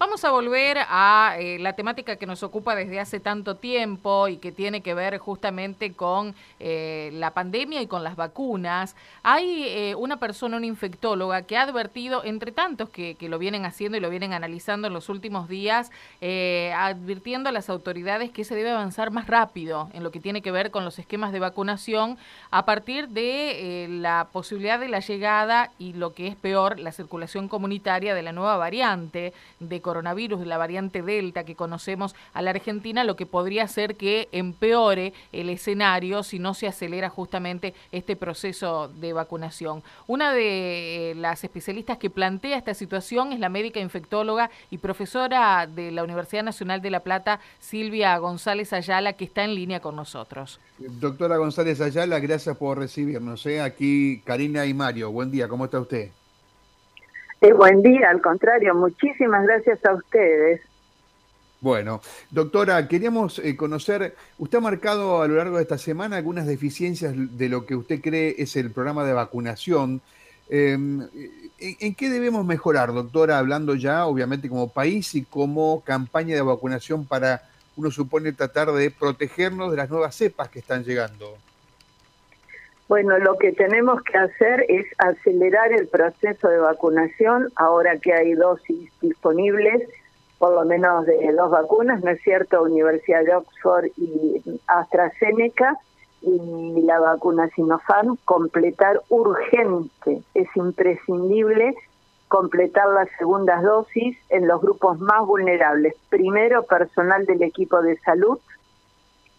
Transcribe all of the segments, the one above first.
Vamos a volver a eh, la temática que nos ocupa desde hace tanto tiempo y que tiene que ver justamente con eh, la pandemia y con las vacunas. Hay eh, una persona, una infectóloga, que ha advertido, entre tantos que, que, lo vienen haciendo y lo vienen analizando en los últimos días, advirtiendo a las autoridades que se debe avanzar más rápido en lo que tiene que ver con los esquemas de vacunación a partir de la posibilidad de la llegada y lo que es peor, la circulación comunitaria de la nueva variante de coronavirus, la variante Delta que conocemos a la Argentina, lo que podría ser que empeore el escenario si no se acelera justamente este proceso de vacunación. Una de eh, las especialistas que plantea esta situación es la médica infectóloga y profesora de la Universidad Nacional de La Plata, Silvia González Ayala, que está en línea con nosotros. Doctora González Ayala, gracias por recibirnos. ¿eh? Aquí Karina y Mario, buen día, ¿cómo está usted? Eh, buen día, al contrario, muchísimas gracias a ustedes. Bueno, doctora, queríamos eh, conocer, usted ha marcado a lo largo de esta semana algunas deficiencias de lo que usted cree es el programa de vacunación. Em, ¿En qué debemos mejorar, doctora, hablando ya obviamente como país y como campaña de vacunación para, uno supone, tratar de protegernos de las nuevas cepas que están llegando? Bueno, lo que tenemos que hacer es acelerar el proceso de vacunación ahora que hay dosis disponibles, por lo menos de dos vacunas, ¿no es cierto? Universidad de Oxford y AstraZeneca y la vacuna Sinopharm, completar urgente, es imprescindible completar las segundas dosis en los grupos más vulnerables. Primero, personal del equipo de salud,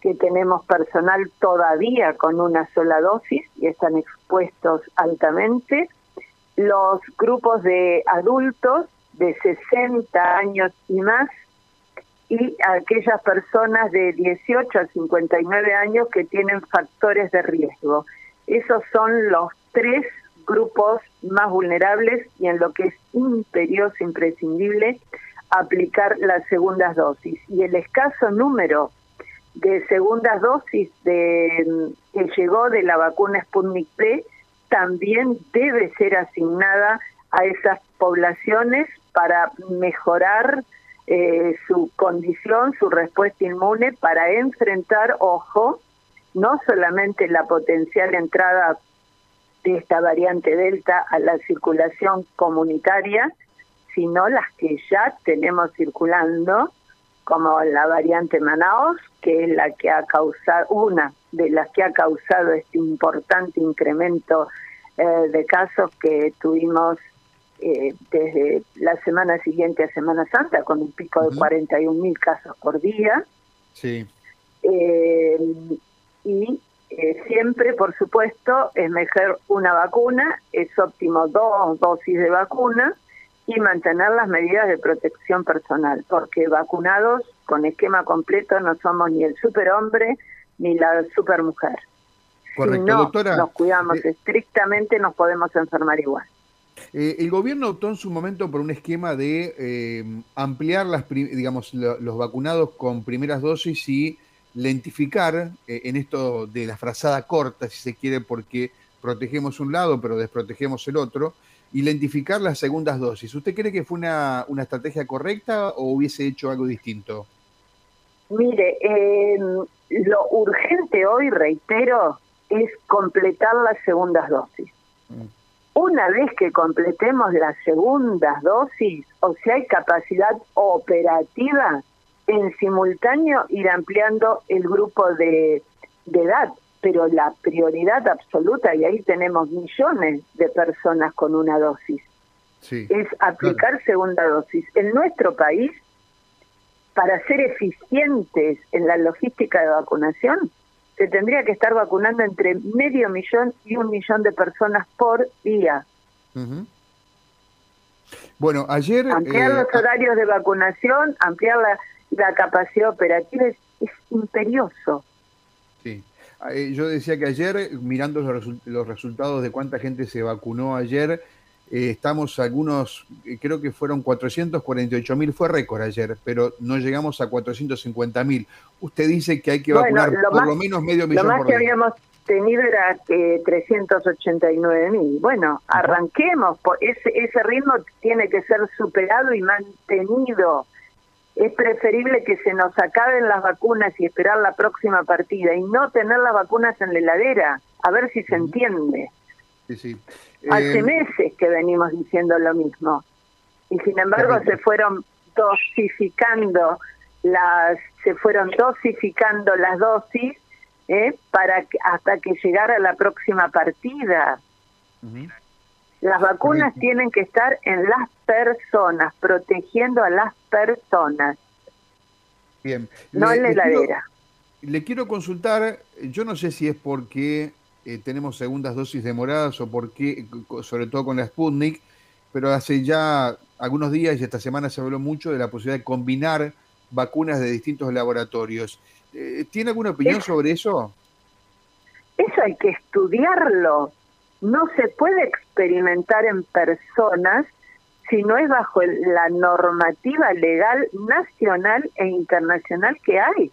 que tenemos personal todavía con una sola dosis y están expuestos altamente. Los grupos de adultos de 60 años y más y aquellas personas de 18 a 59 años que tienen factores de riesgo. Esos son los tres grupos más vulnerables y en lo que es imperioso, imprescindible, aplicar las segundas dosis. Y el escaso número de segundas dosis de que llegó de la vacuna Sputnik P también debe ser asignada a esas poblaciones para mejorar eh, su condición, su respuesta inmune para enfrentar, ojo, no solamente la potencial entrada de esta variante Delta a la circulación comunitaria, sino las que ya tenemos circulando como la variante Manaos, que es la que ha causado, una de las que ha causado este importante incremento eh, de casos que tuvimos eh, desde la semana siguiente a Semana Santa, con un pico de 41 mil casos por día. Sí. Eh, y siempre, por supuesto, es mejor una vacuna, es óptimo dos dosis de vacuna, y mantener las medidas de protección personal, porque vacunados con esquema completo no somos ni el superhombre ni la supermujer. Correcto, si no doctora. Nos cuidamos eh, estrictamente, nos podemos enfermar igual. Eh, el gobierno optó en su momento por un esquema de eh, ampliar las, digamos, los vacunados con primeras dosis y lentificar en esto de la frazada corta, si se quiere, porque protegemos un lado pero desprotegemos el otro identificar las segundas dosis. ¿Usted cree que fue una, una estrategia correcta o hubiese hecho algo distinto? Mire, eh, lo urgente hoy, reitero, es completar las segundas dosis. Mm. Una vez que completemos las segundas dosis, o si hay capacidad operativa, en simultáneo ir ampliando el grupo de, de edad pero la prioridad absoluta, y ahí tenemos millones de personas con una dosis, es aplicar segunda dosis. En nuestro país, para ser eficientes en la logística de vacunación, se tendría que estar vacunando entre medio millón y un millón de personas por día. Bueno, ayer... Ampliar los eh, horarios de vacunación, ampliar la, la capacidad operativa es, es imperioso. Eh, yo decía que ayer, mirando los, resultados de cuánta gente se vacunó ayer, eh, estamos algunos, eh, creo que fueron 448 mil, fue récord ayer, pero no llegamos a 450 mil. Usted dice que hay que vacunar por lo menos medio millón lo más que Habíamos, tenido era eh, 389 mil. Bueno, arranquemos, ese, ese ritmo tiene que ser superado y mantenido. Es preferible que se nos acaben las vacunas y esperar la próxima partida y no tener las vacunas en la heladera, a ver si se entiende. Sí, sí. Hace eh, meses que venimos diciendo lo mismo y sin embargo se fueron dosificando las se fueron dosificando las dosis ¿eh? para hasta que llegara la próxima partida. Las vacunas tienen que estar en las personas, protegiendo a las personas. Bien. No en la heladera. le quiero consultar, yo no sé si es porque eh, tenemos segundas dosis demoradas o porque, sobre todo con la Sputnik, pero hace ya algunos días y esta semana se habló mucho de la posibilidad de combinar vacunas de distintos laboratorios. Eh, ¿Tiene alguna opinión sobre eso? Eso hay que estudiarlo. No se puede experimentar en personas si no es bajo la normativa legal nacional e internacional que hay.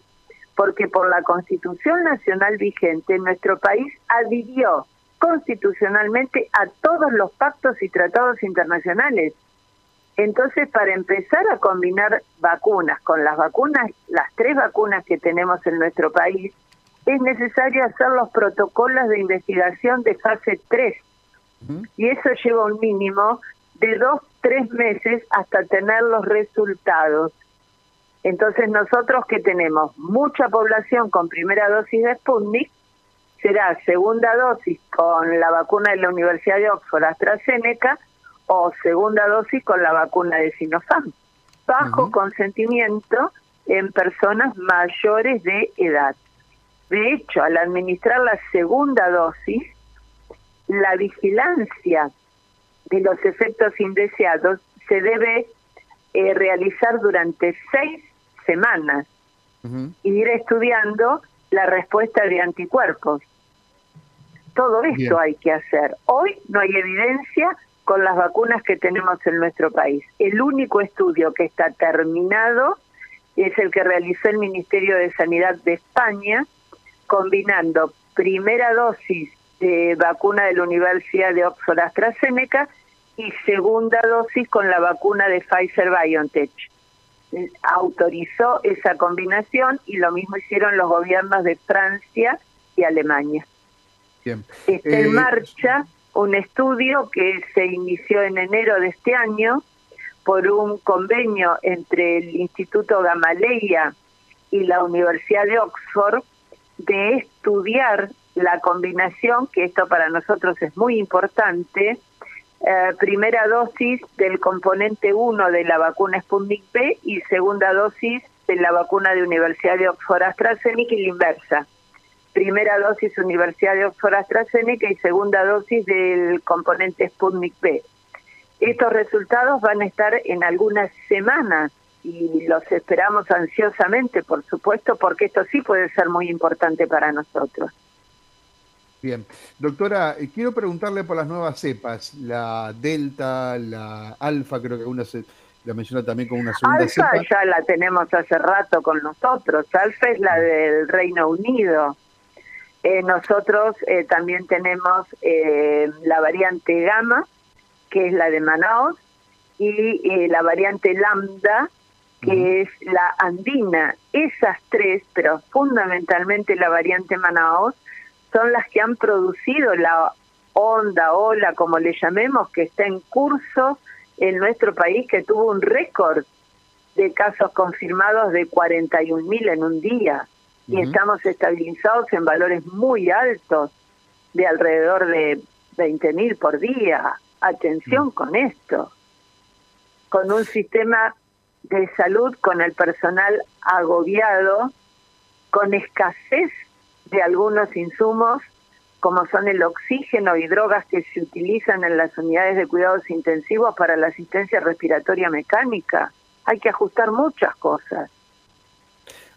Porque por la Constitución Nacional vigente, nuestro país adhirió constitucionalmente a todos los pactos y tratados internacionales. Entonces, para empezar a combinar vacunas con las vacunas, las tres vacunas que tenemos en nuestro país, es necesario hacer los protocolos de investigación de fase 3. Y eso lleva un mínimo de dos, tres meses hasta tener los resultados. Entonces nosotros que tenemos mucha población con primera dosis de Sputnik, será segunda dosis con la vacuna de la Universidad de Oxford AstraZeneca o segunda dosis con la vacuna de Sinopharm, bajo consentimiento en personas mayores de edad. De hecho, al administrar la segunda dosis, la vigilancia de los efectos indeseados se debe eh, realizar durante seis semanas y ir estudiando la respuesta de anticuerpos. Todo esto hay que hacer. Hoy no hay evidencia con las vacunas que tenemos en nuestro país. El único estudio que está terminado es el que realizó el Ministerio de Sanidad de España, combinando primera dosis de vacuna de la Universidad de Oxford AstraZeneca y segunda dosis con la vacuna de Pfizer BioNTech. Autorizó esa combinación y lo mismo hicieron los gobiernos de Francia y Alemania. Está en eh, marcha un estudio que se inició en enero de este año por un convenio entre el Instituto Gamaleya y la Universidad de Oxford de estudiar la combinación, que esto para nosotros es muy importante, eh, primera dosis del componente 1 de la vacuna Sputnik B y segunda dosis de la vacuna de Universidad de Oxford AstraZeneca y la inversa primera dosis Universidad de Oxford AstraZeneca y segunda dosis del componente Sputnik B. Estos resultados van a estar en algunas semanas y los esperamos ansiosamente, por supuesto, porque esto sí puede ser muy importante para nosotros. Bien, doctora, eh, quiero preguntarle por las nuevas cepas, la Delta, la Alfa, creo que una se la menciona también como una segunda Alfa ya la tenemos hace rato con nosotros, Alfa es la del Reino Unido. Eh, nosotros eh, también tenemos eh, la variante gamma, que es la de Manaus, y la variante lambda, que es la andina. Esas tres, pero fundamentalmente la variante Manaus, son las que han producido la onda, ola, como le llamemos, que está en curso en nuestro país, que tuvo un récord de casos confirmados de 41.000 en un día y estamos estabilizados en valores muy altos de alrededor de 20.000 por día. Atención con esto. Con un sistema de salud con el personal agobiado, con escasez de algunos insumos como son el oxígeno y drogas que se utilizan en las unidades de cuidados intensivos para la asistencia respiratoria mecánica. Hay que ajustar muchas cosas.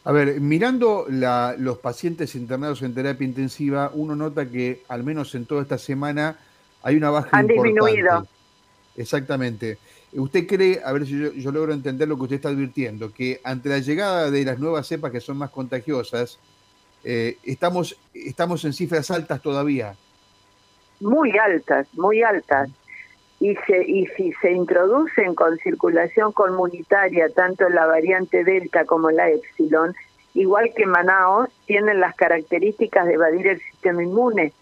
A ver, mirando los pacientes internados en terapia intensiva, uno nota que al menos en toda esta semana hay una baja Han disminuido. Exactamente. ¿Usted cree, a ver si yo, logro entender lo que usted está advirtiendo, que ante la llegada de las nuevas cepas que son más contagiosas, eh, estamos, estamos en cifras altas todavía. Muy altas, muy altas. Y, se, y si se introducen con circulación comunitaria tanto la variante Delta como la Epsilon, igual que Manaos, tienen las características de evadir el sistema inmune.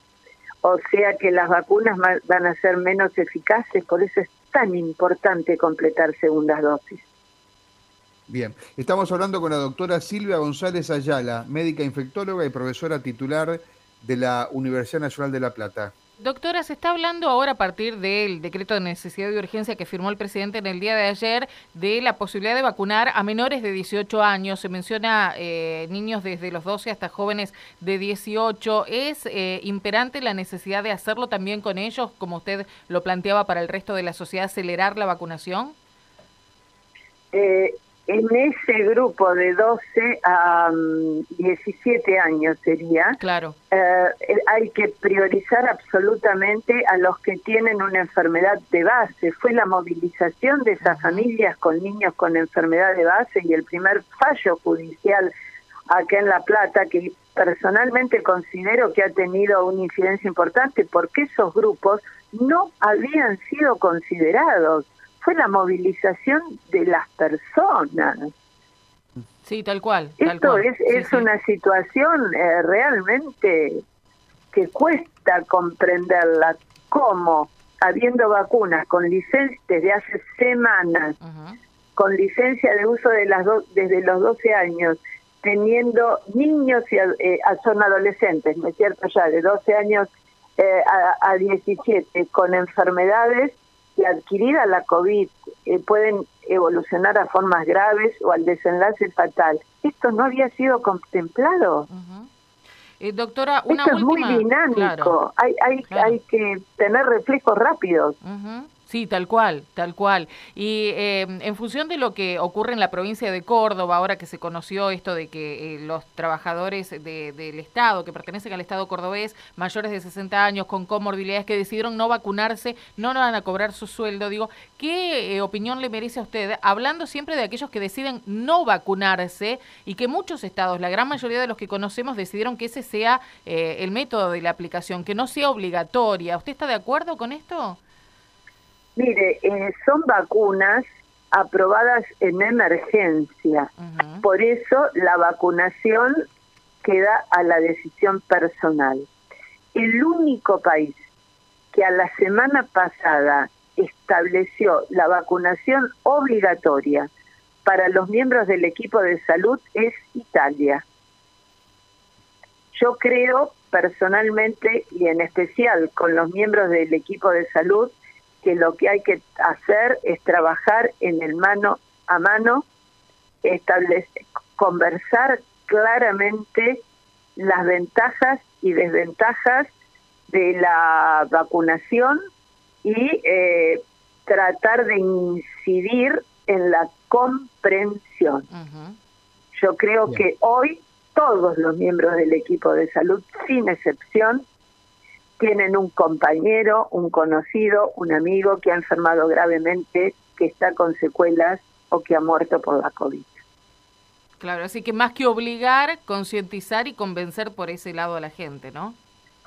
O sea que las vacunas van a ser menos eficaces, por eso es tan importante completar segundas dosis. Bien, estamos hablando con la doctora Silvia González Ayala, médica infectóloga y profesora titular de la Universidad Nacional de La Plata. Doctora, se está hablando ahora a partir del decreto de necesidad de urgencia que firmó el presidente en el día de ayer de la posibilidad de vacunar a menores de 18 años. Se menciona eh, niños desde los 12 hasta jóvenes de 18. ¿Es eh, imperante la necesidad de hacerlo también con ellos, como usted lo planteaba para el resto de la sociedad, acelerar la vacunación? Eh, en ese grupo de 12 a 17 mm, años sería, claro. Eh, hay que priorizar absolutamente a los que tienen una enfermedad de base. Fue la movilización de esas familias con niños con enfermedad de base y el primer fallo judicial acá en La Plata, que personalmente considero que ha tenido una incidencia importante porque esos grupos no habían sido considerados fue la movilización de las personas. Sí, tal cual. Esto es, es una situación eh, realmente que cuesta comprenderla, como habiendo vacunas con licencia desde hace semanas, con licencia de uso de las desde los 12 años, teniendo niños y eh, son adolescentes, ¿no es cierto? Ya de 12 años eh, a, a 17 con enfermedades que adquirida la COVID eh, pueden evolucionar a formas graves o al desenlace fatal. Esto no había sido contemplado. eh, doctora, una Esto es muy dinámico. Hay, hay, hay que tener reflejos rápidos. Sí, tal cual, tal cual. Y eh, en función de lo que ocurre en la provincia de Córdoba, ahora que se conoció esto de que eh, los trabajadores del Estado, que pertenecen al Estado cordobés, mayores de 60 años, con comorbilidades, que decidieron no vacunarse, no van a cobrar su sueldo, digo, ¿qué eh, opinión le merece a usted? Hablando siempre de aquellos que deciden no vacunarse y que muchos estados, la gran mayoría de los que conocemos, decidieron que ese sea el método de la aplicación, que no sea obligatoria. ¿Usted está de acuerdo con esto? Mire, eh, son vacunas aprobadas en emergencia. Por eso la vacunación queda a la decisión personal. El único país que a la semana pasada estableció la vacunación obligatoria para los miembros del equipo de salud es Italia. Yo creo personalmente y en especial con los miembros del equipo de salud que lo que hay que hacer es trabajar en el mano a mano, establecer, conversar claramente las ventajas y desventajas de la vacunación y eh, tratar de incidir en la comprensión. Yo creo que hoy todos los miembros del equipo de salud, sin excepción, tienen un compañero, un conocido, un amigo que ha enfermado gravemente, que está con secuelas o que ha muerto por la COVID. Claro, así que más que obligar, concientizar y convencer por ese lado a la gente, ¿no?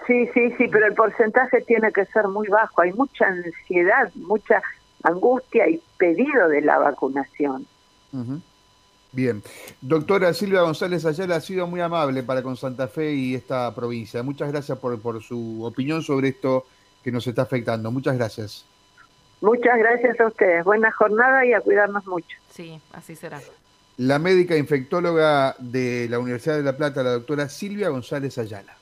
Sí, sí, sí, pero el porcentaje tiene que ser muy bajo. Hay mucha ansiedad, mucha angustia y pedido de la vacunación. Bien. Doctora Silvia González Ayala ha sido muy amable para con Santa Fe y esta provincia. Muchas gracias por, por su opinión sobre esto que nos está afectando. Muchas gracias. Muchas gracias a ustedes. Buena jornada y a cuidarnos mucho. Sí, así será. La médica infectóloga de la Universidad de La Plata, la doctora Silvia González Ayala.